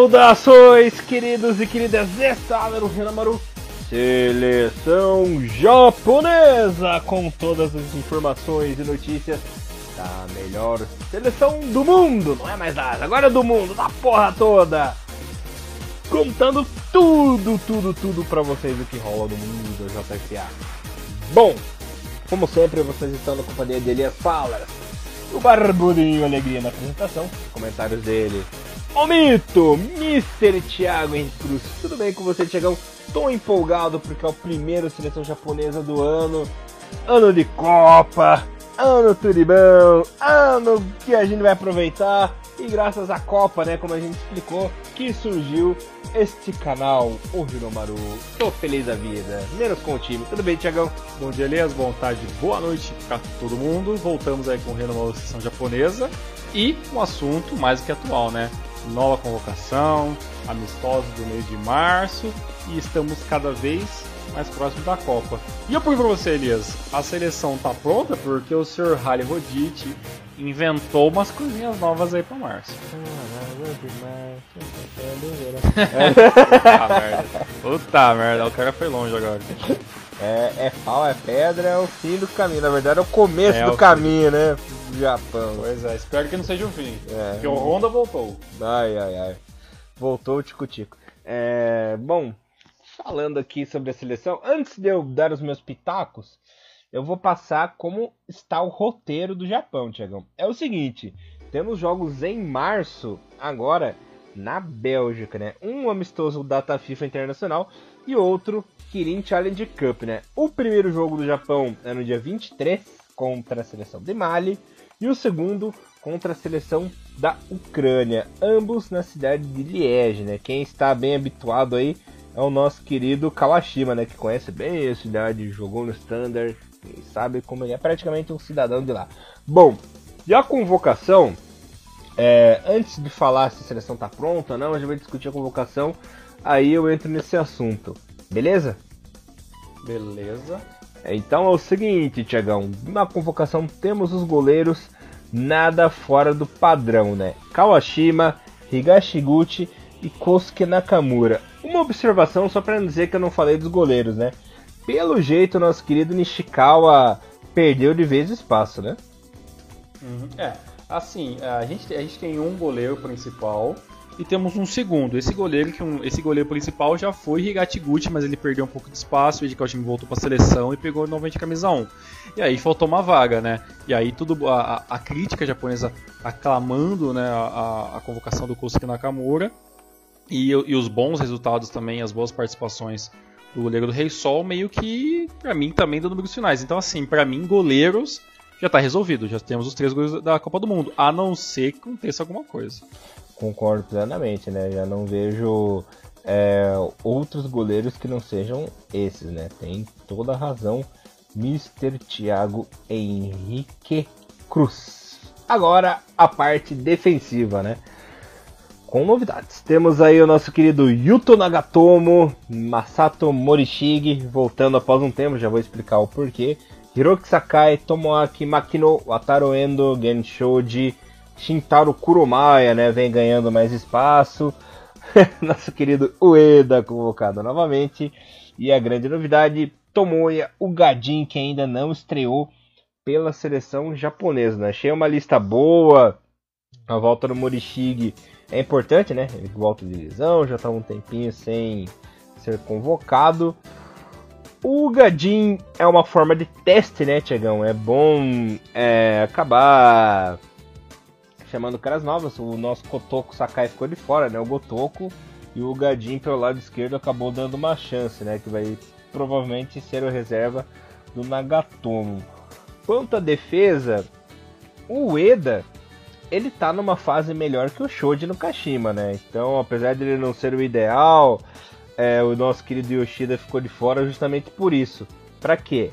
Saudações, queridos e queridas, está no Renamaru Seleção Japonesa com todas as informações e notícias da melhor seleção do mundo, não é mais nada, agora é do mundo, da porra toda. Contando tudo, tudo, tudo pra vocês do que rola no mundo do JFA. Bom, como sempre, vocês estão na companhia de Elias Fowler, o Barbudinho Alegria na apresentação, comentários dele o mito, Mr. Thiago Cruz. Tudo bem com você, Thiagão? Tô empolgado porque é o primeiro seleção japonesa do ano. Ano de Copa, ano turibão, ano que a gente vai aproveitar. E graças à Copa, né, como a gente explicou, que surgiu este canal, o Hiromaru. Tô feliz da vida, menos com o time. Tudo bem, Tiagão? Bom dia, Elias. Boa tarde, boa noite pra todo mundo. Voltamos aí com o Hiromaru Sessão Japonesa. E um assunto mais que atual, né? Nova convocação, amistosos do mês de março e estamos cada vez mais próximos da Copa. E eu pergunto pra você, Elias, a seleção tá pronta porque o Sr. Halley Rodite inventou umas coisinhas novas aí pra março. Puta merda, o cara foi longe agora. É, é pau, é pedra, é o fim do caminho. Na verdade, é o começo é do o caminho, fim. né? Do Japão. Pois é, espero que não seja o fim. É. Porque o Honda voltou. Ai, ai, ai. Voltou o Tico-Tico. É, bom, falando aqui sobre a seleção, antes de eu dar os meus pitacos, eu vou passar como está o roteiro do Japão, Tiagão. É o seguinte, temos jogos em março, agora, na Bélgica, né? Um amistoso data FIFA Internacional e outro Kirin Challenge Cup, né? O primeiro jogo do Japão é no dia 23 contra a seleção de Mali e o segundo contra a seleção da Ucrânia, ambos na cidade de Liege, né? Quem está bem habituado aí é o nosso querido Kawashima, né? Que conhece bem a cidade, jogou no Standard e sabe como ele é praticamente um cidadão de lá. Bom, e a convocação, é, antes de falar se a seleção está pronta ou não, a gente vai discutir a convocação, aí eu entro nesse assunto. Beleza? Beleza. Então é o seguinte, Tiagão. Na convocação temos os goleiros nada fora do padrão, né? Kawashima, Higashiguchi e Kosuke Nakamura. Uma observação só para dizer que eu não falei dos goleiros, né? Pelo jeito, nosso querido Nishikawa perdeu de vez espaço, né? Uhum. É, assim, a gente, a gente tem um goleiro principal e temos um segundo. Esse goleiro, que um, esse goleiro principal já foi Higatiguchi, mas ele perdeu um pouco de espaço, o time voltou para a seleção e pegou novamente a camisa 1. E aí faltou uma vaga, né? E aí tudo a, a crítica japonesa aclamando né, a, a convocação do Kosuke Nakamura e, e os bons resultados também, as boas participações do goleiro do Rei Sol, meio que, para mim, também do número dos finais. Então, assim, para mim, goleiros já tá resolvido. Já temos os três goleiros da Copa do Mundo, a não ser que aconteça alguma coisa concordo plenamente, né? Já não vejo é, outros goleiros que não sejam esses, né? Tem toda a razão, Mr. Thiago Henrique Cruz. Agora a parte defensiva, né? Com novidades. Temos aí o nosso querido Yuto Nagatomo, Masato Morishige, voltando após um tempo, já vou explicar o porquê. Hiroki Sakai, Tomoaki Makino, Wataru Endo, Genshoji, Shintaro Kurumaya, né, vem ganhando mais espaço. Nosso querido Ueda convocado novamente. E a grande novidade, Tomoya, o Gadin, que ainda não estreou pela seleção japonesa. Né? Achei uma lista boa. A volta do Morishige é importante, né? Ele volta de lesão, já está um tempinho sem ser convocado. O Gadin é uma forma de teste, né, Tiagão? É bom é, acabar chamando caras novas. O nosso Kotoko Sakai ficou de fora, né? O Gotoko e o Gadin pelo lado esquerdo acabou dando uma chance, né? Que vai provavelmente ser o reserva do Nagatomo. Quanto à defesa, o Ueda ele tá numa fase melhor que o Shoji no Kashima, né? Então, apesar de ele não ser o ideal, é, o nosso querido Yoshida ficou de fora justamente por isso. Para quê?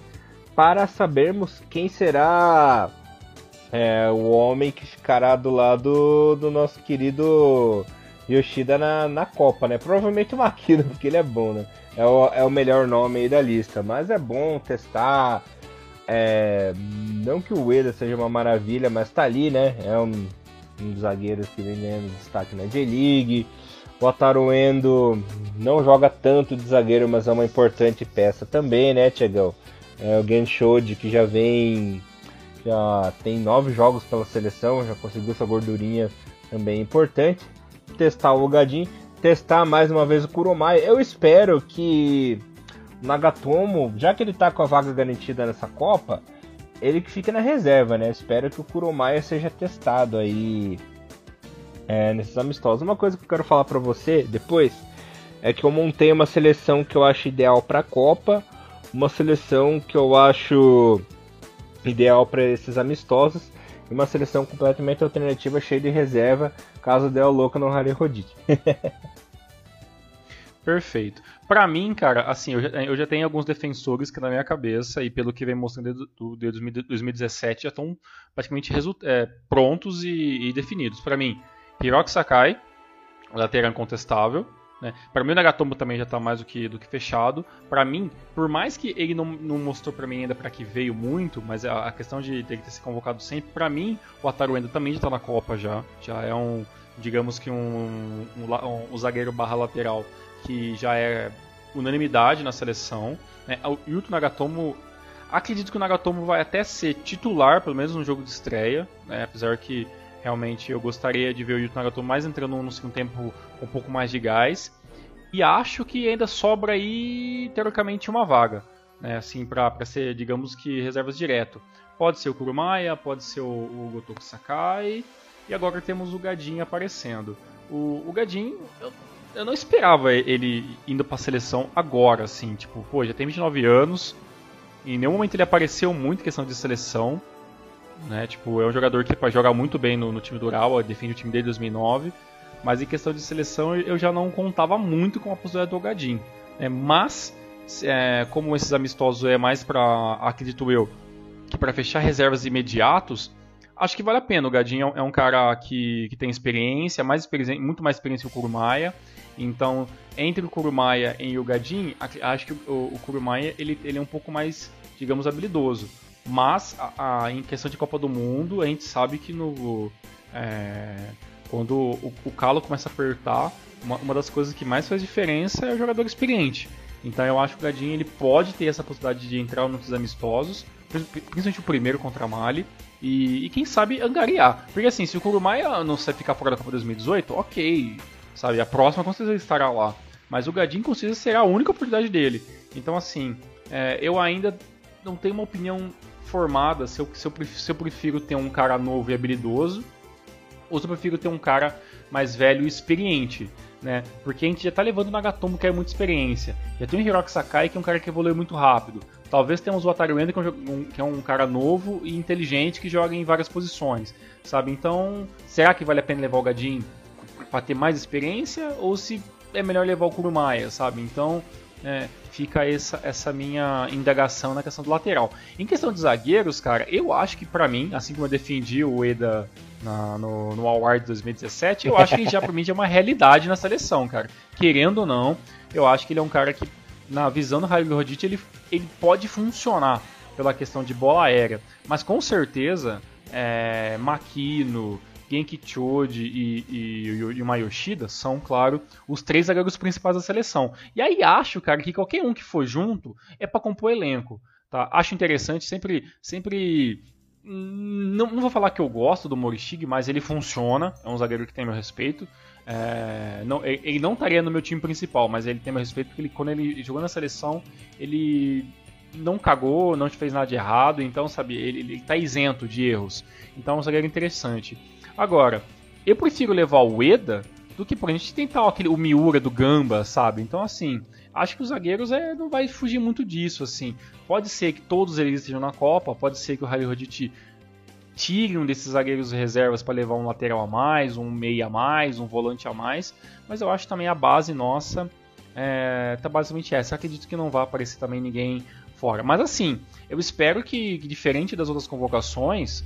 Para sabermos quem será é o homem que ficará do lado do nosso querido Yoshida na, na Copa, né? Provavelmente o Makino, porque ele é bom, né? É o, é o melhor nome aí da lista. Mas é bom testar. É, não que o Ueda seja uma maravilha, mas tá ali, né? É um, um dos zagueiros que vem ganhando destaque na J-League. O Ataru Endo não joga tanto de zagueiro, mas é uma importante peça também, né, Tiagão? É o Genshoji que já vem, já tem nove jogos pela seleção, já conseguiu essa gordurinha também importante. Testar o Gadin, testar mais uma vez o Kuromai. Eu espero que Nagatomo, já que ele tá com a vaga garantida nessa Copa, ele que fique na reserva, né? Espero que o Kuromaya seja testado aí é, nesses amistosos. Uma coisa que eu quero falar para você depois é que eu montei uma seleção que eu acho ideal para a Copa, uma seleção que eu acho ideal para esses amistosos e uma seleção completamente alternativa, cheia de reserva, caso dê o louco no Harry Rodite. Perfeito. Para mim, cara, assim, eu já, eu já, tenho alguns defensores que na minha cabeça, e pelo que vem mostrando do, do, 2017, já estão praticamente é, prontos e, e definidos. Para mim, Hiroki Sakai, lateral incontestável. Né? Para mim, o Nagatomo também já está mais do que, do que fechado. Para mim, por mais que ele não, não mostrou para mim ainda para que veio muito, mas a, a questão de, ter se convocado sempre, para mim, o Ataru ainda também já está na Copa já. Já é um, digamos que um, um, um, um zagueiro barra lateral que já é unanimidade na seleção. Né? O Yuto Nagatomo, acredito que o Nagatomo vai até ser titular, pelo menos no jogo de estreia, né? apesar que realmente eu gostaria de ver o Yuto Nagatomo mais entrando no segundo tempo um pouco mais de gás. E acho que ainda sobra aí, teoricamente, uma vaga. Né? Assim, para ser, digamos que, reservas direto. Pode ser o Kurumaya, pode ser o, o Gotoku Sakai. E agora temos o Gadin aparecendo. O, o Gadin, eu eu não esperava ele indo pra seleção agora, assim. Tipo, pô, já tem 29 anos. Em nenhum momento ele apareceu muito em questão de seleção. Né? Tipo, é um jogador que joga muito bem no, no time do Ural, defende o time dele em 2009. Mas em questão de seleção eu já não contava muito com a possibilidade do Gadin. Né? Mas, é, como esses amistosos é mais para, acredito eu, que para fechar reservas imediatos, acho que vale a pena. O Gadin é um cara que, que tem experiência, mais experiência, muito mais experiência que o Kurumaya. Então, entre o Kurumaya e o Gadin, acho que o, o Kurumaya ele, ele é um pouco mais, digamos, habilidoso. Mas, a, a, em questão de Copa do Mundo, a gente sabe que no, é, quando o, o calo começa a apertar, uma, uma, das coisas que mais faz diferença é o jogador experiente. Então eu acho que o Gadin ele pode ter essa possibilidade de entrar nos amistosos, principalmente o primeiro contra a Mali, e, e, quem sabe angariar. Porque assim, se o Kurumaya não ficar fora da Copa 2018, ok, sabe? A próxima com certeza estará lá. Mas o Gadin com certeza será a única oportunidade dele. Então, assim, é, eu ainda não tenho uma opinião formada se eu, se, eu, se eu prefiro ter um cara novo e habilidoso ou se eu prefiro ter um cara mais velho e experiente. Né? Porque a gente já está levando o Nagatomo, que é muita experiência. Já tem o Hiroki Sakai, que é um cara que evolui muito rápido. Talvez tenhamos o Atari que, é um, que é um cara novo e inteligente que joga em várias posições. Sabe? Então, será que vale a pena levar o Gadin? para ter mais experiência ou se é melhor levar o Kurumaya, sabe? Então é, fica essa, essa minha indagação na questão do lateral. Em questão de zagueiros, cara, eu acho que para mim, assim como eu defendi o Eda na, no, no Award 2017, eu acho que já para mim já é uma realidade na seleção, cara. Querendo ou não, eu acho que ele é um cara que, na visão do Raio Rodite, ele, ele pode funcionar pela questão de bola aérea. Mas com certeza, é, Makino, Genki Choji e, e, e, o Mayoshida são, claro, os três zagueiros principais da seleção. E aí acho, cara, que qualquer um que for junto é para compor elenco. Tá? Acho interessante, sempre, sempre não, não, vou falar que eu gosto do Morishige, mas ele funciona. É um zagueiro que tem meu respeito. É, não, ele não estaria no meu time principal, mas ele tem meu respeito porque ele, quando ele jogou na seleção, ele não cagou, não fez nada de errado. Então, sabe, ele, ele tá isento de erros. Então é um zagueiro interessante. Agora, eu prefiro levar o Eda do que por gente tentar aquele, o Miura do Gamba, sabe? Então, assim, acho que os zagueiros é, não vai fugir muito disso, assim. Pode ser que todos eles estejam na Copa, pode ser que o Roditi tire um desses zagueiros reservas para levar um lateral a mais, um meia a mais, um volante a mais, mas eu acho também a base nossa é, tá basicamente essa. Acredito que não vai aparecer também ninguém fora. Mas assim, eu espero que diferente das outras convocações,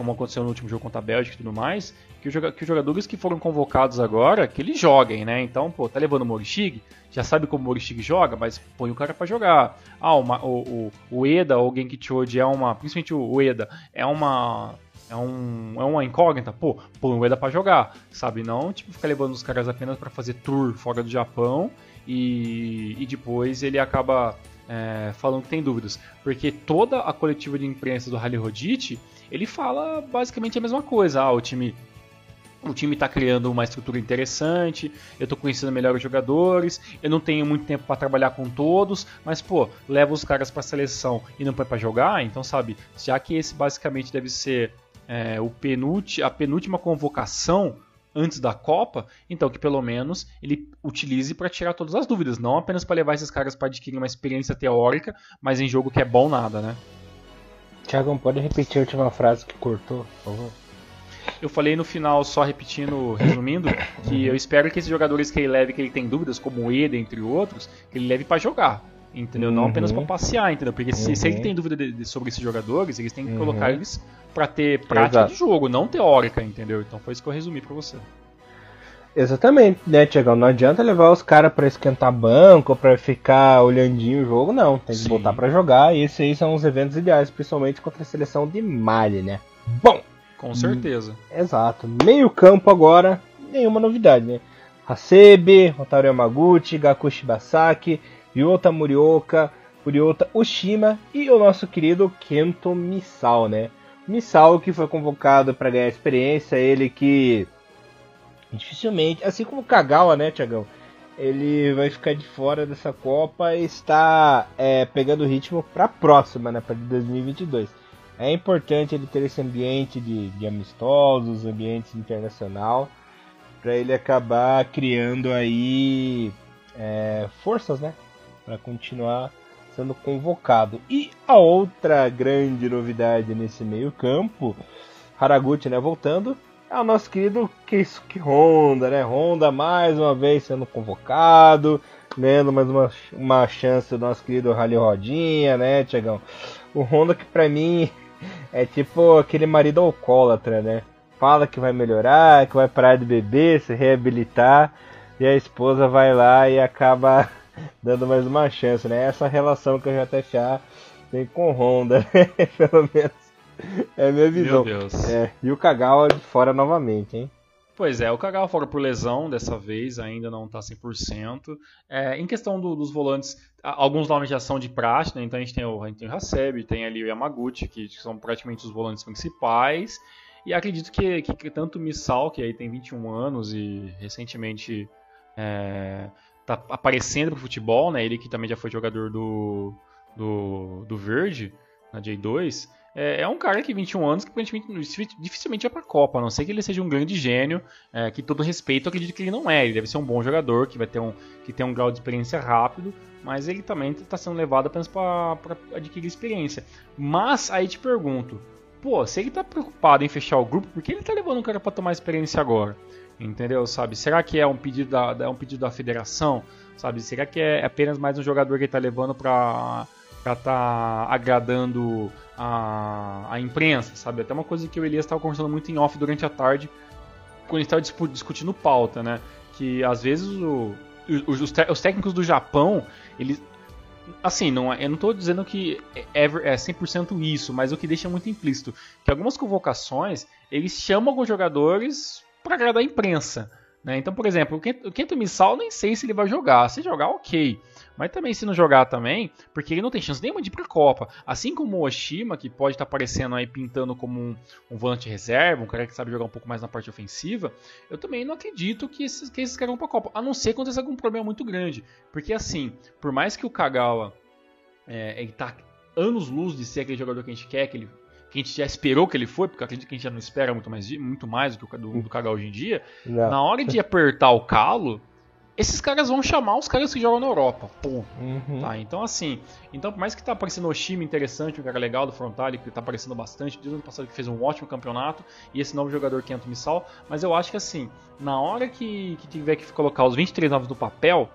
como aconteceu no último jogo contra a Bélgica e tudo mais, que, os jogadores que foram convocados agora, que eles joguem, né? Então, pô, tá levando o Morishig, já sabe como o Morishig joga, mas põe o cara para jogar. Ah, uma, o, o, o Eda ou o Genki Choji é uma, principalmente o Eda, é uma é, um, é uma incógnita, pô, põe o Eda pra jogar, sabe? Não, tipo, ficar levando os caras apenas para fazer tour fora do Japão e, e depois ele acaba é, falando que tem dúvidas. Porque toda a coletiva de imprensa do Rally Rodite, ele fala basicamente a mesma coisa. Ah, o time o time está criando uma estrutura interessante, eu estou conhecendo melhor os jogadores, eu não tenho muito tempo para trabalhar com todos, mas pô, leva os caras para a seleção e não põe para jogar, então sabe, já que esse basicamente deve ser é, o a penúltima convocação antes da Copa, então que pelo menos ele utilize para tirar todas as dúvidas, não apenas para levar esses caras para adquirir uma experiência teórica, mas em jogo que é bom nada, né? Tiago, pode repetir a última frase que cortou, por favor? Eu falei no final, só repetindo, resumindo, que eu espero que esses jogadores que ele leve, que ele tem dúvidas, como o Eda, entre outros, que ele leve para jogar. Entendeu? Uhum. Não apenas para passear, entendeu? Porque se, uhum. se ele uhum. tem dúvida de, de, sobre esses jogadores, eles têm que uhum. colocar eles para ter prática Exato. de jogo, não teórica, entendeu? Então foi isso que eu resumi para você. Exatamente, né, Tiagão? Não adianta levar os caras para esquentar banco, para ficar olhandinho o jogo, não. Tem que Sim. botar para jogar, e esses aí são os eventos ideais, principalmente contra a seleção de Mali, né? Bom! Com certeza. Hum, exato. Meio campo agora, nenhuma novidade, né? Hasebe, Otaru Yamaguchi, Gaku Shibasaki, Ryota Murioka, Furiota Ushima e o nosso querido Kento Misao, né? Misao que foi convocado para ganhar experiência, ele que dificilmente, assim como Kagawa, né, Tiagão? Ele vai ficar de fora dessa Copa e está é, pegando ritmo para a próxima, né, para 2022. É importante ele ter esse ambiente de, de amistosos, ambiente internacional, para ele acabar criando aí é, forças, né, para continuar sendo convocado. E a outra grande novidade nesse meio campo, Haraguchi, né, voltando, é o nosso querido Keisuke Honda, né? Honda mais uma vez sendo convocado, ganhando mais uma, uma chance do nosso querido Rally Rodinha, né, Tiagão? O Honda que pra mim é tipo aquele marido alcoólatra, né? Fala que vai melhorar, que vai parar de beber, se reabilitar, e a esposa vai lá e acaba dando mais uma chance, né? Essa relação que o JFA tem com Honda, né? Pelo menos é a minha visão. Meu Deus. É, e o Kagawa de fora novamente, hein? Pois é, o Kagawa fora por lesão dessa vez, ainda não está 100%. É, em questão do, dos volantes, alguns nomes já são de praxe, né? então a gente tem o, a gente tem o Hasebe, tem ali o Yamaguchi, que são praticamente os volantes principais. E acredito que, que, que tanto o Misal, que aí tem 21 anos e recentemente é, tá aparecendo pro futebol, né? ele que também já foi jogador do, do, do Verde, na J2, é, é, um cara que 21 anos que dificilmente vai para a Copa, a não ser que ele seja um grande gênio, é, que todo respeito eu acredito que ele não é. Ele deve ser um bom jogador, que vai ter um, que tem um grau de experiência rápido, mas ele também está sendo levado apenas para adquirir experiência. Mas aí te pergunto, pô, se ele está preocupado em fechar o grupo, por que ele está levando um cara para tomar experiência agora? Entendeu? Sabe? Será que é um pedido da, é um pedido da federação? Sabe? Será que é apenas mais um jogador que ele está levando para estar tá agradando a, a imprensa, sabe? Até uma coisa que o Elias estava conversando muito em off durante a tarde, quando estava discutindo pauta, né? Que às vezes o, os, os, técnicos do Japão, eles. Assim, não, é, eu não estou dizendo que é, é 100% isso, mas o que deixa muito implícito que algumas convocações eles chamam alguns jogadores para agradar a imprensa. Né? Então, por exemplo, o Kento Missal nem sei se ele vai jogar. Se jogar, ok. Mas também se não jogar também, porque ele não tem chance nenhuma de ir pra Copa. Assim como o Oshima, que pode estar tá aparecendo aí pintando como um, um volante reserva, um cara que sabe jogar um pouco mais na parte ofensiva, eu também não acredito que esses, que esses caras vão pra Copa. A não ser que aconteça algum problema muito grande. Porque assim, por mais que o Kagawa é, tá anos luz de ser aquele jogador que a gente quer, que, ele, que a gente já esperou que ele foi, porque acredito que a gente já não espera muito mais, muito mais do que o do, do hoje em dia, não. na hora de apertar o calo esses caras vão chamar os caras que jogam na Europa. Pô. Uhum. Tá, então assim, então por mais que tá aparecendo o time interessante, um cara legal do Frontale, que tá aparecendo bastante, desde o ano passado que fez um ótimo campeonato, e esse novo jogador que entra Missal, mas eu acho que assim, na hora que, que tiver que colocar os 23 novos no papel,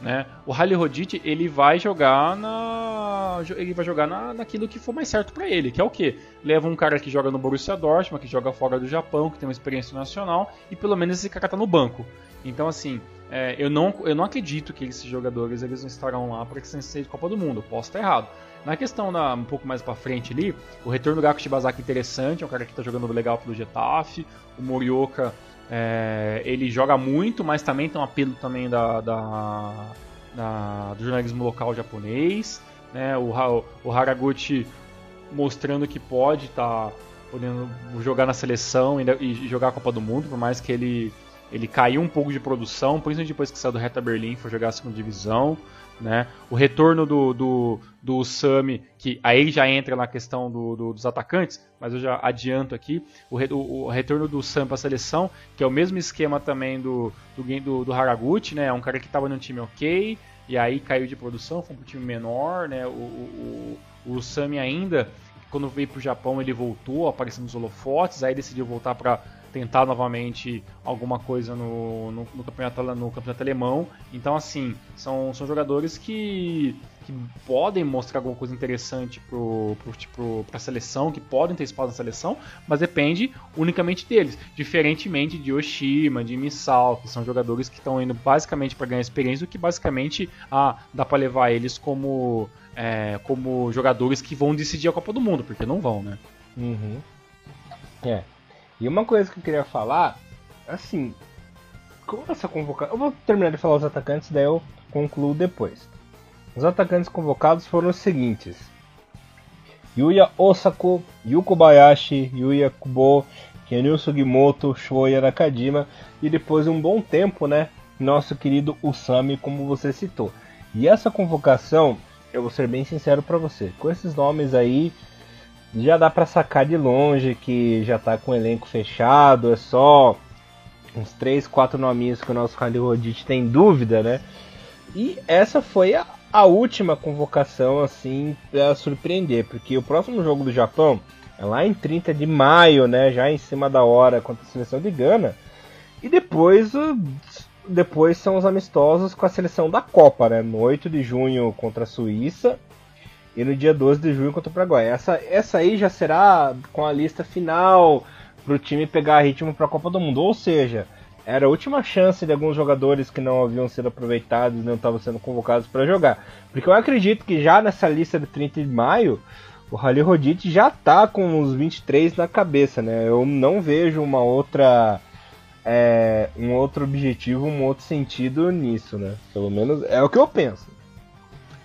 né, o Rally Rodite ele vai jogar na ele vai jogar na, naquilo que for mais certo para ele, que é o que leva um cara que joga no Borussia Dortmund, que joga fora do Japão, que tem uma experiência nacional e pelo menos esse cara tá no banco. Então assim, é, eu, não, eu não acredito que esses jogadores eles não estarão lá para que seja de Copa do Mundo. Posso estar errado. Na questão da, um pouco mais para frente ali, o retorno do Gaku Shibazaki é interessante, é um cara que está jogando legal pelo Getafe. O Morioka, é, ele joga muito, mas também tem um apelo também da, da, da do jornalismo local japonês. Né? O, o Haraguchi mostrando que pode estar tá podendo jogar na seleção e jogar a Copa do Mundo, por mais que ele ele caiu um pouco de produção, principalmente depois que saiu do Reta Berlim foi jogar a segunda divisão. Né? O retorno do, do, do Sami, que aí já entra na questão do, do, dos atacantes, mas eu já adianto aqui, o, re, o, o retorno do Sami para a seleção, que é o mesmo esquema também do, do, do, Haraguchi, né? é um cara que estava num time ok, e aí caiu de produção, foi para um time menor, né? o, o, o, o Sami ainda, quando veio para o Japão, ele voltou, aparecendo nos holofotes, aí decidiu voltar para tentar novamente alguma coisa no, no, no, campeonato, no campeonato alemão. Então, assim, são, são jogadores que, que podem mostrar alguma coisa interessante para pro, tipo, a seleção, que podem ter espaço na seleção, mas depende unicamente deles. Diferentemente de Oshima, de Misal, que são jogadores que estão indo basicamente para ganhar experiência, do que basicamente ah, dá para levar eles como, é, como jogadores que vão decidir a Copa do Mundo, porque não vão, né? Uhum. É, e uma coisa que eu queria falar, assim, com essa convocação. Eu vou terminar de falar os atacantes, daí eu concluo depois. Os atacantes convocados foram os seguintes: Yuya Osako, Yuko Bayashi, Yuya Kubo, Kenyu Sugimoto, Shoya Nakajima e depois de um bom tempo, né, nosso querido Usami, como você citou. E essa convocação, eu vou ser bem sincero para você, com esses nomes aí, já dá para sacar de longe que já tá com o elenco fechado, é só uns 3, 4 nominhos que o nosso Khalil Rodite tem dúvida, né? E essa foi a, a última convocação, assim, para surpreender, porque o próximo jogo do Japão é lá em 30 de maio, né? Já em cima da hora contra a seleção de Gana. E depois, depois são os amistosos com a seleção da Copa, né? No 8 de junho contra a Suíça e no dia 12 de junho contra o Paraguai. Essa, essa aí já será com a lista final para o time pegar ritmo para a Copa do Mundo. Ou seja, era a última chance de alguns jogadores que não haviam sido aproveitados não estavam sendo convocados para jogar. Porque eu acredito que já nessa lista de 30 de maio, o Rally Rodite já está com os 23 na cabeça, né? Eu não vejo uma outra. É, um outro objetivo, um outro sentido nisso, né? Pelo menos é o que eu penso.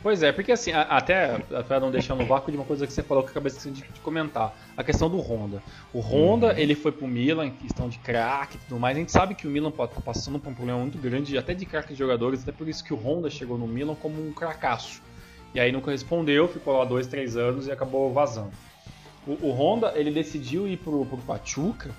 Pois é, porque assim, até para não deixar no vácuo de uma coisa que você falou que eu acabei de, de comentar, a questão do Honda. O Honda, uhum. ele foi pro Milan em questão de craque e tudo mais. A gente sabe que o Milan pode estar tá passando por um problema muito grande, até de craque de jogadores, até por isso que o Honda chegou no Milan como um cracaço. E aí nunca respondeu, ficou lá dois, três anos e acabou vazando. O, o Honda, ele decidiu ir pro, pro Pachuca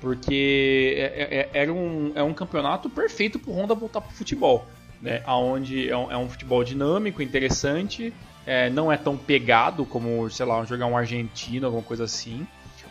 porque é, é, é era um, é um campeonato perfeito pro Honda voltar pro futebol né, onde é um, é um futebol dinâmico, interessante, é, não é tão pegado como, sei lá, jogar um argentino, alguma coisa assim.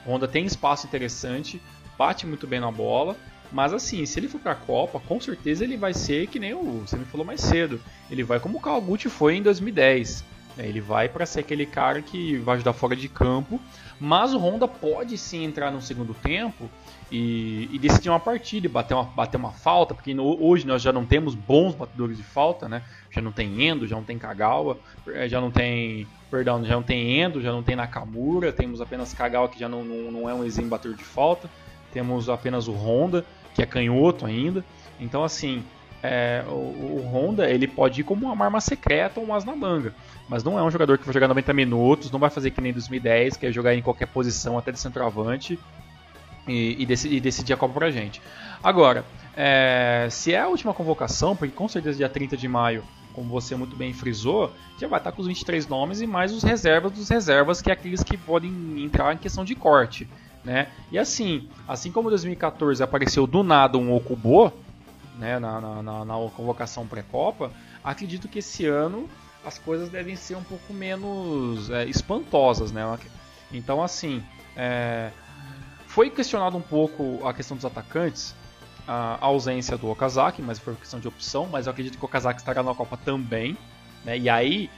O Honda tem espaço interessante, bate muito bem na bola, mas assim, se ele for para a Copa, com certeza ele vai ser que nem o você me falou mais cedo. Ele vai como o Kawaguchi foi em 2010. Né? Ele vai para ser aquele cara que vai ajudar fora de campo, mas o Honda pode sim entrar no segundo tempo e, e decidir uma partida bater uma, bater uma falta, porque no, hoje nós já não temos bons batedores de falta, né? Já não tem Endo, já não tem Kagawa, eh, já não tem. Perdão, já não tem Endo, já não tem Nakamura, temos apenas Kagawa que já não, não, não é um exímio batedor de falta, temos apenas o Honda, que é canhoto ainda. Então assim, é, o, o, Honda ele pode ir como uma arma secreta ou um as na manga. Mas não é um jogador que vai jogar 90 minutos, não vai fazer que nem 2010, que é jogar em qualquer posição, até de centroavante, e, e, decidir, e decidir a Copa pra gente. Agora, é, se é a última convocação, porque com certeza dia 30 de maio, como você muito bem frisou, já vai estar com os 23 nomes e mais os reservas dos reservas, que é aqueles que podem entrar em questão de corte. Né? E assim, assim como em 2014 apareceu do nada um Okubo né, na, na, na convocação pré-copa, acredito que esse ano as coisas devem ser um pouco menos é, espantosas. Né? Então, assim, é, foi questionado um pouco a questão dos atacantes, a ausência do Okazaki, mas foi questão de opção, mas eu acredito que o Okazaki estará na Copa também, né? E aí,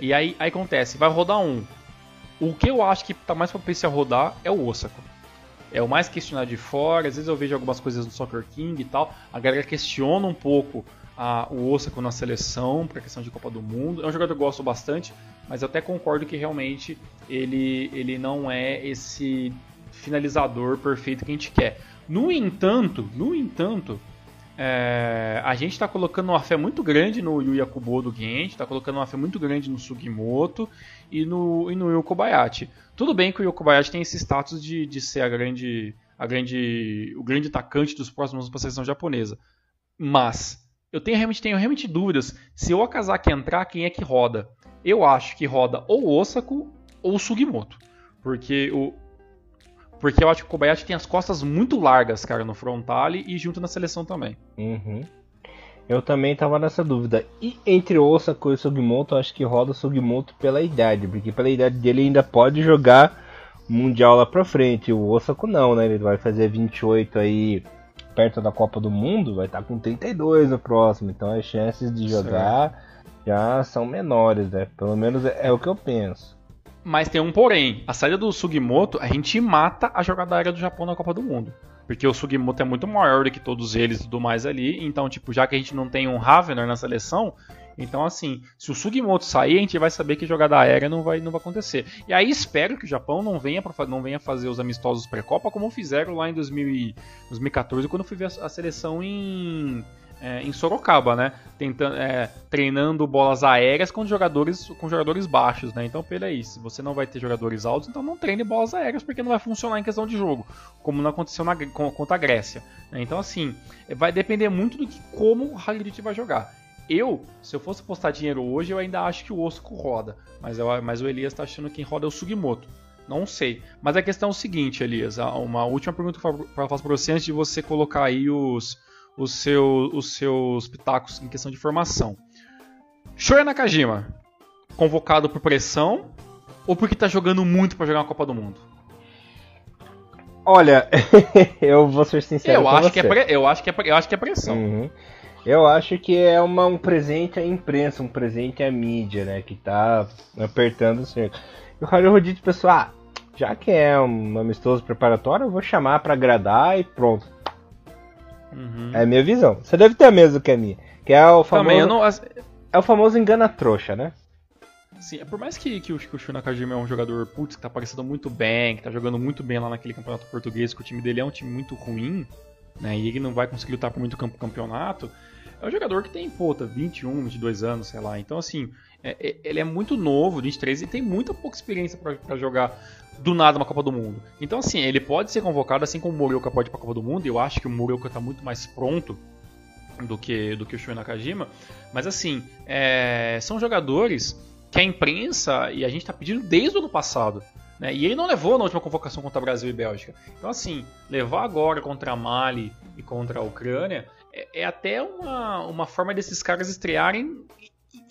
e aí, aí acontece, vai rodar um. O que eu acho que está mais propício a rodar é o Osaka. É o mais questionado de fora. Às vezes eu vejo algumas coisas no Soccer King e tal. A galera questiona um pouco a, o Osaka na seleção para questão de Copa do Mundo. É um jogador que eu gosto bastante, mas eu até concordo que realmente ele, ele não é esse finalizador perfeito que a gente quer. No entanto, no entanto, é, a gente está colocando uma fé muito grande no Yuya Kubo do Gent, está colocando uma fé muito grande no Sugimoto e no, e no. Tudo bem que o Yu Kobayashi tem esse status de, de ser a grande, a grande, o grande atacante dos próximos para a seleção japonesa. Mas eu tenho realmente, tenho realmente dúvidas se o Okazaki entrar, quem é que roda. Eu acho que roda ou o Osako ou o Sugimoto. Porque o, porque eu acho que o Kobayashi tem as costas muito largas, cara, no frontale e junto na seleção também. Uhum. Eu também tava nessa dúvida. E entre Osako e o Sugimoto, eu acho que roda o Sugimoto pela idade, porque pela idade dele ainda pode jogar Mundial lá pra frente. O Osako não, né? Ele vai fazer 28 aí perto da Copa do Mundo, vai estar tá com 32 no próximo. Então as chances de jogar certo. já são menores, né? Pelo menos é, é, o que eu penso. Mas tem um porém. A saída do Sugimoto, a gente mata a jogada aérea do Japão na Copa do Mundo. Porque o Sugimoto é muito maior do que todos eles e tudo mais ali. Então, tipo, já que a gente não tem um Ravener na seleção, então, assim, se o Sugimoto sair, a gente vai saber que jogada aérea não vai, não vai acontecer. E aí espero que o Japão não venha, pra, não venha fazer os amistosos pré-copa como fizeram lá em 2000, 2014, quando eu fui ver a, a seleção em, é, em Sorocaba, né? Tentando, é, treinando bolas aéreas com jogadores, com jogadores baixos, né? Então, peraí, se você não vai ter jogadores altos, então não treine bolas aéreas, porque não vai funcionar em questão de jogo, como não aconteceu na, contra a Grécia. Né? Então, assim, vai depender muito do que como o Hagrid vai jogar. Eu, se eu fosse postar dinheiro hoje, eu ainda acho que o Osco roda. Mas, eu, mas o Elias está achando que quem roda é o Sugimoto. Não sei. Mas a questão é o seguinte, Elias. Uma última pergunta para eu faço para você antes de você colocar aí os, os, seu, os seus pitacos em questão de formação. Shoya Nakajima, convocado por pressão ou porque está jogando muito para jogar uma Copa do Mundo? Olha, eu vou ser sincero. Eu, acho, Que é eu, acho, que é, eu acho que é pressão. Uhum. Eu acho que é uma, um presente à imprensa, um presente à mídia, né? Que tá apertando o cerco. E o Raul Rodite pensou, ah, já que é um amistoso preparatório, eu vou chamar para agradar e pronto. Uhum. É a minha visão. Você deve ter a mesma que a minha. Que é o famoso. Também, não... É o famoso engana trouxa, né? Sim, é por mais que, que, o, que o Shu Nakajima é um jogador, putz, que tá aparecendo muito bem, que tá jogando muito bem lá naquele campeonato português, que o time dele é um time muito ruim, né? E ele não vai conseguir lutar por muito campeonato é um jogador que tem, puta, 21, 22 anos, sei lá. Então, assim, é, é, ele é muito novo, 23, e tem muita pouca experiência para jogar do nada uma Copa do Mundo. Então, assim, ele pode ser convocado, assim como o Morioka pode ir pra Copa do Mundo, eu acho que o Morioka tá muito mais pronto do que, do que o Shuei Nakajima. Mas, assim, é, são jogadores que a imprensa, e a gente tá pedindo desde o ano passado, né? E ele não levou na última convocação contra Brasil e Bélgica. Então, assim, levar agora contra a Mali e contra a Ucrânia é, é até uma, uma forma desses caras estrearem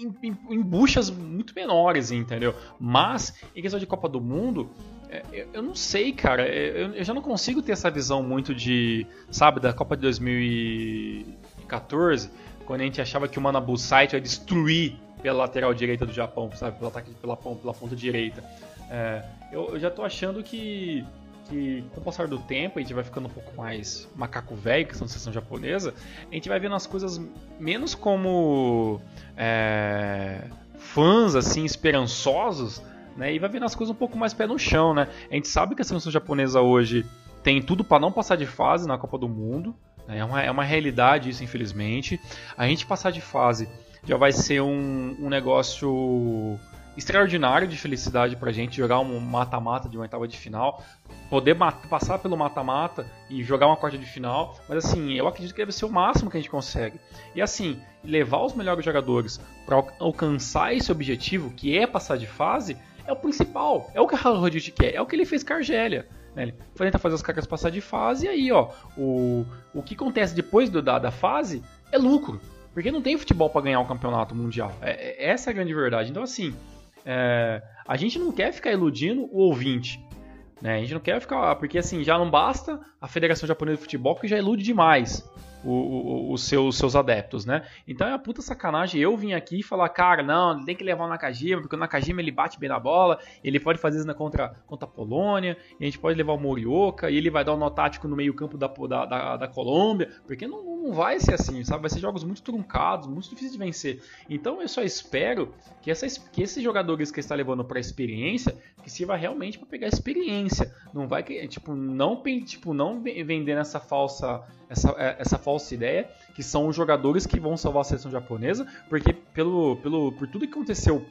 em, em, em, buchas muito menores, entendeu? Mas, em questão de Copa do Mundo, é, eu, não sei, cara. É, eu, já não consigo ter essa visão muito de, sabe, da Copa de 2014, quando a gente achava que o Manabu Site ia destruir pela lateral direita do Japão, sabe, pelo ataque pela, pela ponta direita. É, eu, eu já tô achando que que com o passar do tempo a gente vai ficando um pouco mais macaco velho, que são seleção japonesa, a gente vai vendo as coisas menos como é, fãs assim esperançosos, né? E vai vendo as coisas um pouco mais pé no chão, né? A gente sabe que a seleção japonesa hoje tem tudo para não passar de fase na Copa do Mundo, né? é, uma, é uma realidade isso, infelizmente. A gente passar de fase já vai ser um, um negócio extraordinário de felicidade pra gente jogar um mata-mata de uma etapa de final, poder passar pelo mata-mata e jogar uma quarta de final, mas assim, eu acredito que deve ser o máximo que a gente consegue. E assim, levar os melhores jogadores para alcançar esse objetivo, que é passar de fase, é o principal, é o que a Rodite quer, é o que ele fez com a Argélia. Né? Ele tentar fazer os caras passar de fase e aí, ó, o, o que acontece depois do, da, da fase é lucro. Porque não tem futebol para ganhar o um campeonato mundial. É, é, essa é a grande verdade. Então, assim, é, a gente não quer ficar iludindo o ouvinte. Né? A gente não quer ficar. Porque assim, já não basta a Federação Japonesa de Futebol, que já ilude demais. Os seus, adeptos, né? Então é a puta sacanagem eu vim aqui e falar, cara, não, tem que levar o Nakajima, porque o Nakajima ele bate bem na bola, ele pode fazer isso na contra, contra a Polônia, a gente pode levar o Morioka, e ele vai dar um nó tático no meio campo da, da, da, da Colômbia, porque não, não vai ser assim, sabe? Vai ser jogos muito truncados, muito difíceis de vencer. Então eu só espero que, essa, que esses jogadores que está levando para experiência, que sirva realmente para pegar experiência. Não vai que, tipo, não, tipo, não vender essa falsa, essa, é, essa falsa ideia que são os jogadores que vão salvar a seleção japonesa, porque pelo, pelo, por tudo que aconteceu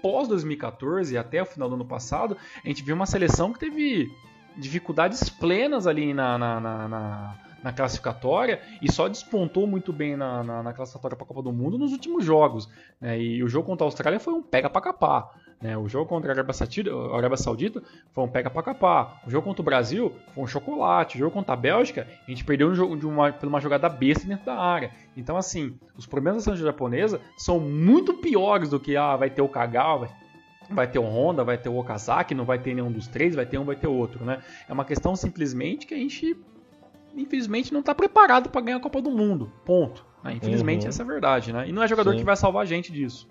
pós 2014 e até o final do ano passado, a gente viu uma seleção que teve dificuldades plenas ali na, na, na, na na classificatória e só despontou muito bem na, na, na classificatória para a Copa do Mundo nos últimos jogos. Né? E o jogo contra a Austrália foi um pega para capar. Né? O jogo contra a Arábia, Saudita, a Arábia Saudita foi um pega para capar. O jogo contra o Brasil foi um chocolate. O jogo contra a Bélgica, a gente perdeu um jogo de uma, por uma jogada besta dentro da área. Então, assim, os problemas da seleção japonesa são muito piores do que ah, vai ter o Kagawa, vai vai ter o Honda, vai ter o Okazaki, não vai ter nenhum dos três, vai ter um, vai ter outro, né? É uma questão simplesmente que a gente infelizmente não está preparado para ganhar a Copa do Mundo. Ponto. Né? Infelizmente uhum. essa é a verdade, né? E não é jogador Sim. que vai salvar a gente disso.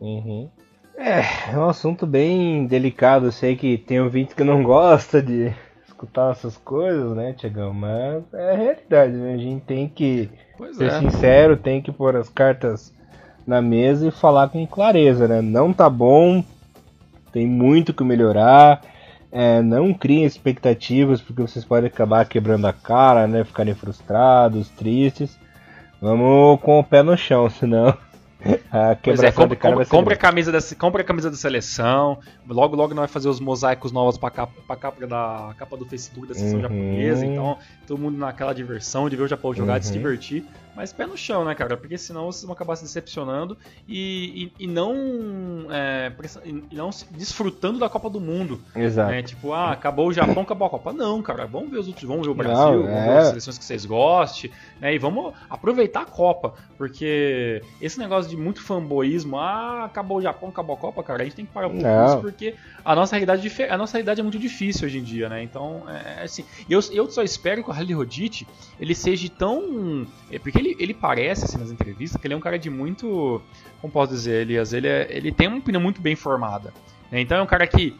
Uhum. É, é um assunto bem delicado. Eu sei que tem ouvinte que não gosta de escutar essas coisas, né, Tiagão? Mas é a realidade, né? A gente tem que pois ser é. sincero, tem que pôr as cartas na mesa e falar com clareza, né? Não tá bom, tem muito que melhorar é, não criem expectativas, porque vocês podem acabar quebrando a cara, né? Ficarem frustrados, tristes. Vamos com o pé no chão, senão a é, compre, de cara compre, compre a camisa da, compre a camisa da seleção. Logo, logo nós vai fazer os mosaicos novos para capa, pra capa da capa do Facebook da seleção uhum. japonesa. Então, todo mundo naquela diversão de ver o Japão jogar, uhum. de se divertir mas pé no chão, né, cara? Porque senão vocês vão acabar se decepcionando e, e, e não, é, e não desfrutando da Copa do Mundo. Exato. Né? Tipo, ah, acabou o Japão, acabou a Copa. Não, cara, vamos ver os outros, vamos ver o Brasil, não, é... vamos ver as seleções que vocês gostem, né? E vamos aproveitar a Copa, porque esse negócio de muito fanboísmo, ah, acabou o Japão, acabou a Copa, cara, a gente tem que parar um pouco isso, porque a nossa realidade, a nossa realidade é muito difícil hoje em dia, né? Então, é, é assim, eu, eu só espero que o Rally Rodite ele seja tão, é, porque ele, ele parece, assim, nas entrevistas, que ele é um cara de muito. Como posso dizer, Elias? Ele, é, ele tem uma opinião muito bem formada. Né? Então é um cara que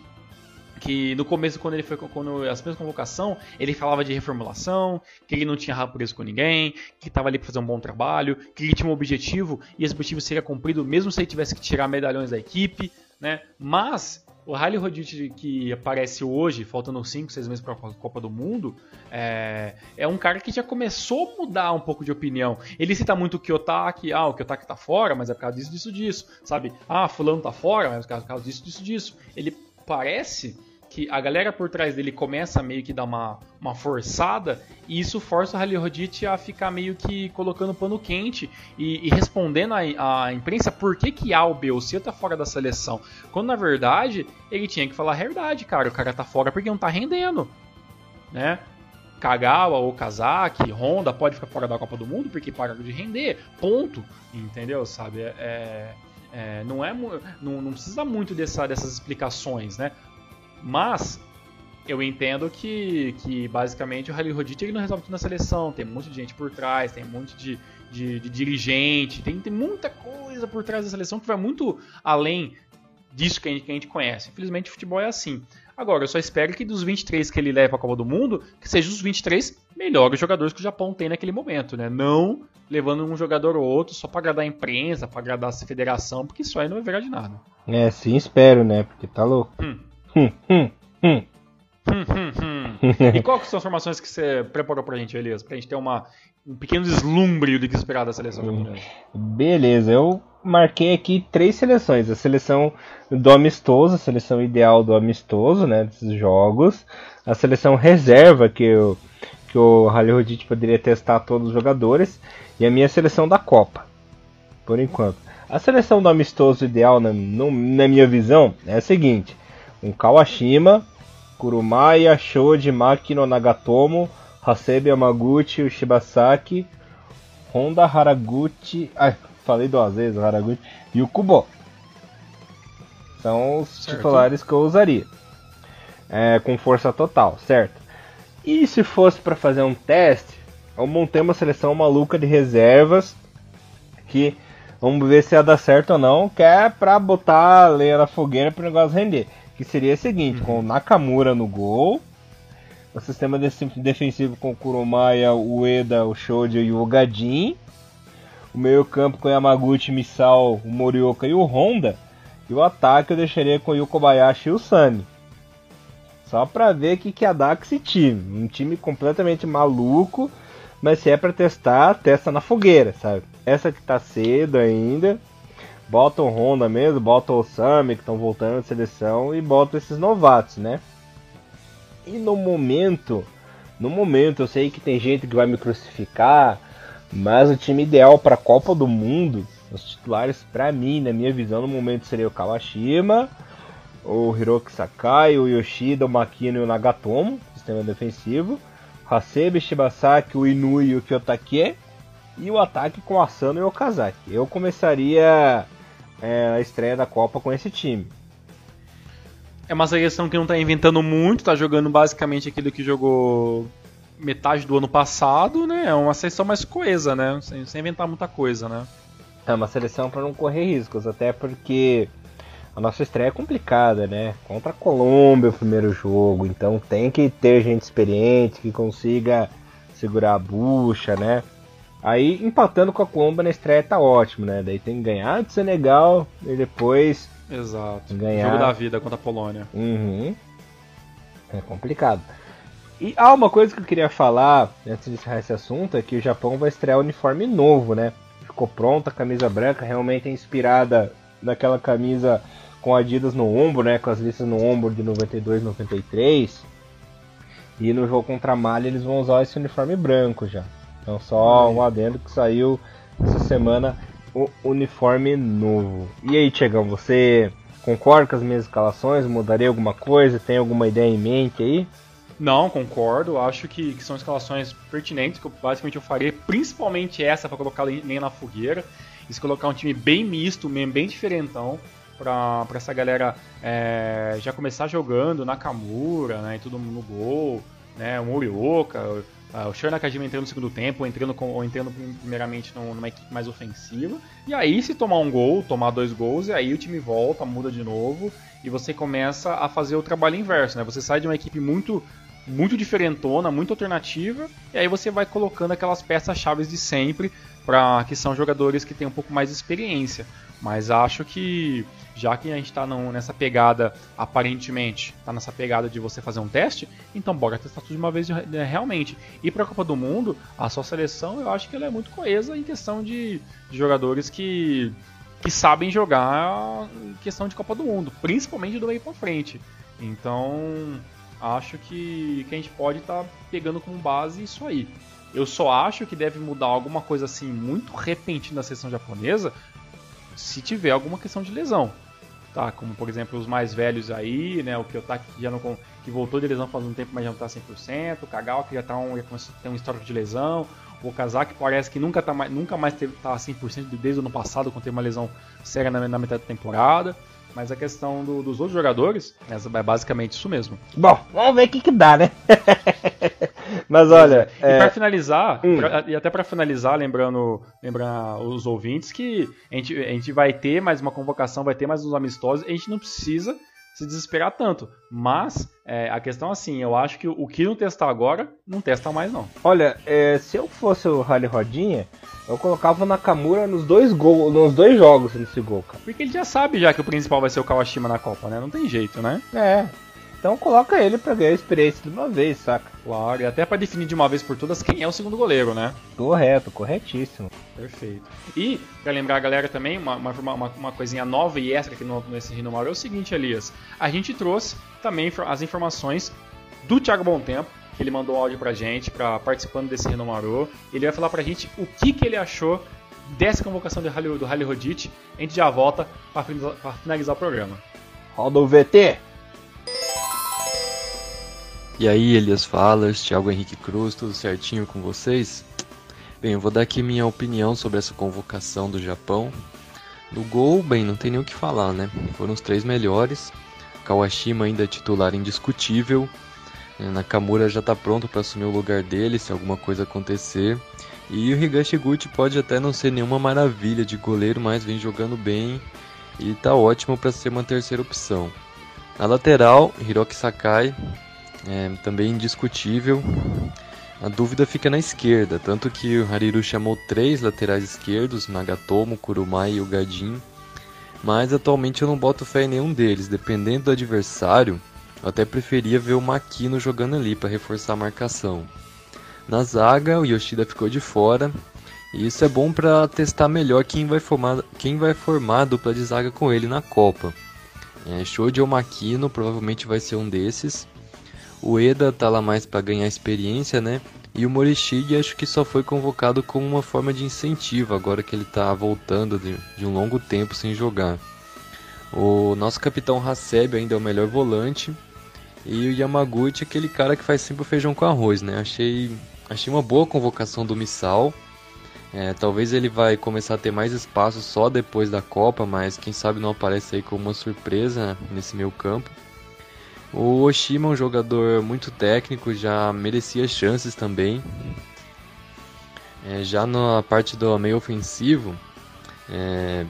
que no começo, quando ele foi quando as primeiras convocação, ele falava de reformulação, que ele não tinha rabo preso com ninguém, que estava ali para fazer um bom trabalho, que ele tinha um objetivo e esse objetivo seria cumprido mesmo se ele tivesse que tirar medalhões da equipe, né? Mas o Riley Rodite que aparece hoje, faltando 5, 6 meses para a Copa do Mundo, é, é, um cara que já começou a mudar um pouco de opinião. Ele cita muito o Kiyotaki, ah, o Kiyotaki tá fora, mas é por causa disso, disso, disso, sabe? Ah, fulano tá fora, mas é por causa disso, disso, disso. Ele parece que a galera por trás dele começa a meio que dar uma, uma forçada e isso força o Halil a ficar meio que colocando pano quente e, e respondendo à imprensa por que, que A ou B ou C tá fora da seleção. Quando na verdade ele tinha que falar a verdade, cara. O cara tá fora porque não tá rendendo, né? Kagawa ou Kazaki, Honda pode ficar fora da Copa do Mundo porque pararam de render, ponto, entendeu? Sabe? É, é, é não é não, não precisa muito dessa, dessas explicações, né? Mas eu entendo que, que basicamente o Rally Rodite ele não resolve tudo na seleção. Tem um monte de gente por trás, tem um monte de, de, de, dirigente, tem, tem muita coisa por trás da seleção que vai muito além disso que a gente, que a gente conhece. Infelizmente o futebol é assim. Agora, eu só espero que dos 23 que ele leva a Copa do Mundo, que sejam os 23 melhores jogadores que o Japão tem naquele momento, né? Não levando um jogador ou outro só para agradar a imprensa, para agradar a federação, porque isso aí não vai virar de nada. É, sim, espero, né? Porque tá louco. Hum. Hum, hum, hum. e quais são as formações que você preparou pra gente, Elias? Pra gente ter uma, um pequeno deslumbre do que esperar da seleção japonesa. Beleza, eu marquei aqui três seleções. A seleção do amistoso, a seleção ideal do amistoso, né, desses jogos. A seleção reserva, que, eu, que o poderia testar todos os jogadores. E a minha seleção da Copa, por enquanto. A seleção do amistoso ideal, na, no, na minha visão, é a seguinte um Kawashima, Kurumaya, Shoji, Makino, Nagatomo, Hasebe Yamaguchi, o Shibasaki, Honda Haraguchi, ai, falei duas vezes Haraguchi, e o Kubo. São os certo. titulares que eu usaria. É, com força total, certo? E se fosse para fazer um teste, eu montei uma seleção maluca de reservas que vamos ver se ia dar certo ou não, que é pra botar a lenha na fogueira pro negócio render. Que seria o seguinte, uhum. com o Nakamura no gol, o sistema defensivo com o Kuromaya, o Eda, o Shoji e o Gadin, o meio campo com o Yamaguchi, Misao, o Morioka e o Honda, e o ataque eu deixaria com o Kobayashi e o Sami. Só pra ver o que, que ia dar com esse time. Um time completamente maluco, mas se é pra testar, testa na fogueira, sabe? Essa que tá cedo ainda. Bota o Honda mesmo, bota o Sami que estão voltando de seleção e bota esses novatos, né? E no momento, no momento eu sei que tem gente que vai me crucificar, mas o time ideal para a Copa do Mundo, os titulares para mim, na minha visão, no momento seria o Kawashima, o Hiroki Sakai, o Yoshida, o Makino e o Nagatomo, sistema defensivo, Hasebe, Shibasaki, o Inui e o Kyotakie, e o ataque com Asano e o Okazaki. Eu começaria é, a estreia da Copa com esse time. É uma seleção que não está inventando muito, está jogando basicamente aquilo que jogou metade do ano passado, né? É uma seleção mais coesa, né? Sem, sem inventar muita coisa, né? É uma seleção para não correr riscos, até porque a nossa estreia é complicada, né? Contra a Colômbia o primeiro jogo, então tem que ter gente experiente que consiga segurar a bucha, né? Aí empatando com a Colômbia na estreia tá ótimo, né? Daí tem que ganhar do Senegal e depois Exato. Ganhar... Jogo da vida contra a Polônia. Uhum. É complicado. E há uma coisa que eu queria falar antes de encerrar esse assunto é que o Japão vai estrear um uniforme novo, né? Ficou pronta a camisa branca, realmente é inspirada naquela camisa com Adidas no ombro, né? Com as listas no ombro de 92, 93. E no jogo contra a Mali eles vão usar esse uniforme branco já. Então só um adendo que saiu essa semana o uniforme novo. E aí, Tiagão, você concorda com as minhas escalações? Mudaria alguma coisa? Tem alguma ideia em mente aí? Não, concordo. Acho que, que são escalações pertinentes, que eu, basicamente eu faria, principalmente essa para colocar nem na fogueira. E se colocar um time bem misto, bem diferentão, para essa galera é, já começar jogando Nakamura, né, e tudo no gol, né, o Morioka, Uh, o Sher Nakajima entrando no segundo tempo, entrando, com, ou entrando primeiramente numa equipe mais ofensiva. E aí, se tomar um gol, tomar dois gols, e aí o time volta, muda de novo, e você começa a fazer o trabalho inverso, né? Você sai de uma equipe muito muito diferentona, muito alternativa, e aí você vai colocando aquelas peças-chave de sempre, para que são jogadores que têm um pouco mais de experiência. Mas acho que já que a gente está nessa pegada, aparentemente, está nessa pegada de você fazer um teste, então bora testar tudo de uma vez realmente. E para a Copa do Mundo, a sua seleção eu acho que ela é muito coesa em questão de, de jogadores que, que sabem jogar em questão de Copa do Mundo, principalmente do meio para frente. Então acho que, que a gente pode estar tá pegando como base isso aí. Eu só acho que deve mudar alguma coisa assim muito repentina na seleção japonesa se tiver alguma questão de lesão tá? Como por exemplo os mais velhos aí, né? O Kiyotaki que já não que voltou de lesão faz um tempo, mas já não tá 100%, o Kagawa que já tá um, já tem um histórico de lesão, o Okazaki parece que nunca, tá mais, nunca mais teve, tá 100% desde o ano passado, quando teve uma lesão séria na, na metade da temporada. Mas a questão do, dos outros jogadores é basicamente isso mesmo. Bom, vamos ver o que, que dá, né? Mas olha. É. E para finalizar, hum. pra, e até para finalizar, lembrando, lembrando os ouvintes que a gente, a gente vai ter mais uma convocação, vai ter mais uns amistosos, a gente não precisa se desesperar tanto. Mas é, a questão assim, eu acho que o que não testar agora, não testa mais não. Olha, é, se eu fosse o Rally Rodinha, eu colocava o Nakamura nos dois gols, nos dois jogos nesse gol, cara. Porque ele já sabe já que o principal vai ser o Kawashima na Copa, né? Não tem jeito, né? É. Então coloca ele pra ganhar experiência de uma vez, saca? Claro, e até pra definir de uma vez por todas quem é o segundo goleiro, né? Correto, corretíssimo. Perfeito. E, pra lembrar a galera também, uma, uma, uma coisinha nova e extra aqui no, nesse Rinomaru é o seguinte, Elias. A gente trouxe também as informações do Thiago Bom Tempo, que ele mandou um áudio pra gente, pra, participando desse Rinomaru. Ele vai falar pra gente o que, que ele achou dessa convocação do Rally, do Rally Rodite. A gente já volta pra finalizar, finalizar o programa. Roda o VT! E aí, Elias Falas, Thiago Henrique Cruz, tudo certinho com vocês? Bem, eu vou dar aqui minha opinião sobre essa convocação do Japão. No gol, bem, não tem nem o que falar, né? Foram os três melhores. Kawashima ainda é titular indiscutível. É, Nakamura já está pronto para assumir o lugar dele se alguma coisa acontecer. E o Higashiguchi pode até não ser nenhuma maravilha de goleiro, mas vem jogando bem e está ótimo para ser uma terceira opção. Na lateral, Hiroki Sakai, é, também indiscutível. A dúvida fica na esquerda, tanto que o Hariru chamou três laterais esquerdos, Nagatomo, Kurumai e o Gadin, mas atualmente eu não boto fé em nenhum deles, dependendo do adversário, eu até preferia ver o Makino jogando ali para reforçar a marcação. Na zaga, o Yoshida ficou de fora, e isso é bom para testar melhor quem vai formar, quem vai formar a dupla de zaga com ele na Copa. É, Shoji ou Makino provavelmente vai ser um desses. O Eda tá lá mais para ganhar experiência, né? E o Morishige acho que só foi convocado como uma forma de incentivo agora que ele está voltando de, de, um longo tempo sem jogar. O nosso capitão Hasebe ainda é o melhor volante e o Yamaguchi aquele cara que faz sempre o feijão com arroz, né? Achei, achei uma boa convocação do Missal. É, talvez ele vai começar a ter mais espaço só depois da Copa, mas quem sabe não aparece aí como uma surpresa nesse meio campo. O Oshima é um jogador muito técnico, já merecia chances também. É, já na parte do meio ofensivo, é,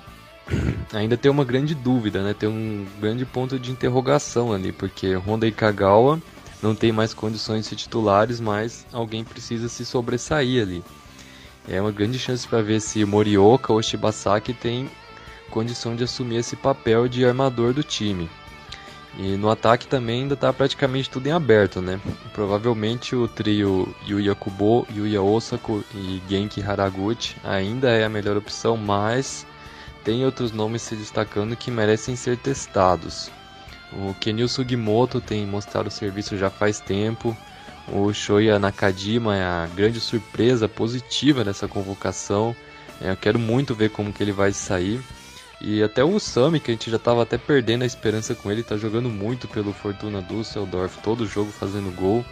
ainda tem uma grande dúvida, né? Tem um grande ponto de interrogação ali, porque Honda e Kagawa não tem mais condições de ser titulares, mas alguém precisa se sobressair ali. É uma grande chance para ver se Morioka ou Shibasaki tem condição de assumir esse papel de armador do time. E no ataque também ainda está praticamente tudo em aberto, né? Provavelmente o trio Yuya Kubo, Yuya Osako e Genki Haraguchi ainda é a melhor opção, mas tem outros nomes se destacando que merecem ser testados. O Kenil Sugimoto tem mostrado o serviço já faz tempo. O Shoya Nakajima é a grande surpresa positiva dessa convocação. É, eu quero muito ver como que ele vai sair. E até o Sami, que a gente já estava até perdendo a esperança com ele, está jogando muito pelo Fortuna Düsseldorf, todo jogo fazendo gol.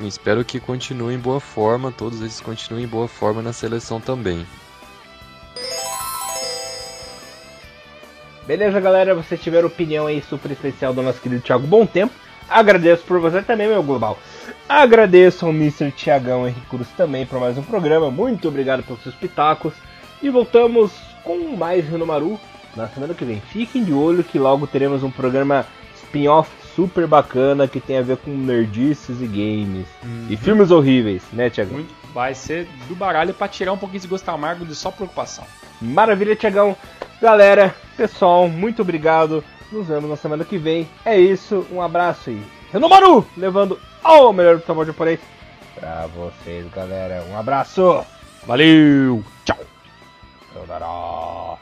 Espero que continue em boa forma, todos eles continuem em boa forma na seleção também. Beleza, galera? Vocês tiveram opinião aí super especial do nosso querido Thiago Bom Tempo. Agradeço por você também, meu global. Agradeço ao Mr. Tiagão Henrique Cruz também por mais um programa. Muito obrigado pelos seus pitacos. E voltamos com mais Renomaru na semana que vem. Fiquem de olho que logo teremos um programa spin-off super bacana que tem a ver com nerdices e games. Uhum. E filmes horríveis, né, Tiagão? Vai ser do baralho para tirar um pouquinho de gosto amargo de só preocupação. Maravilha, Tiagão. Galera, pessoal, muito obrigado. Nos vemos na semana que vem. É isso, um abraço aí. Renomaru, levando ao melhor do sabor japonês pra vocês, galera. Um abraço. Valeu, tchau. だろ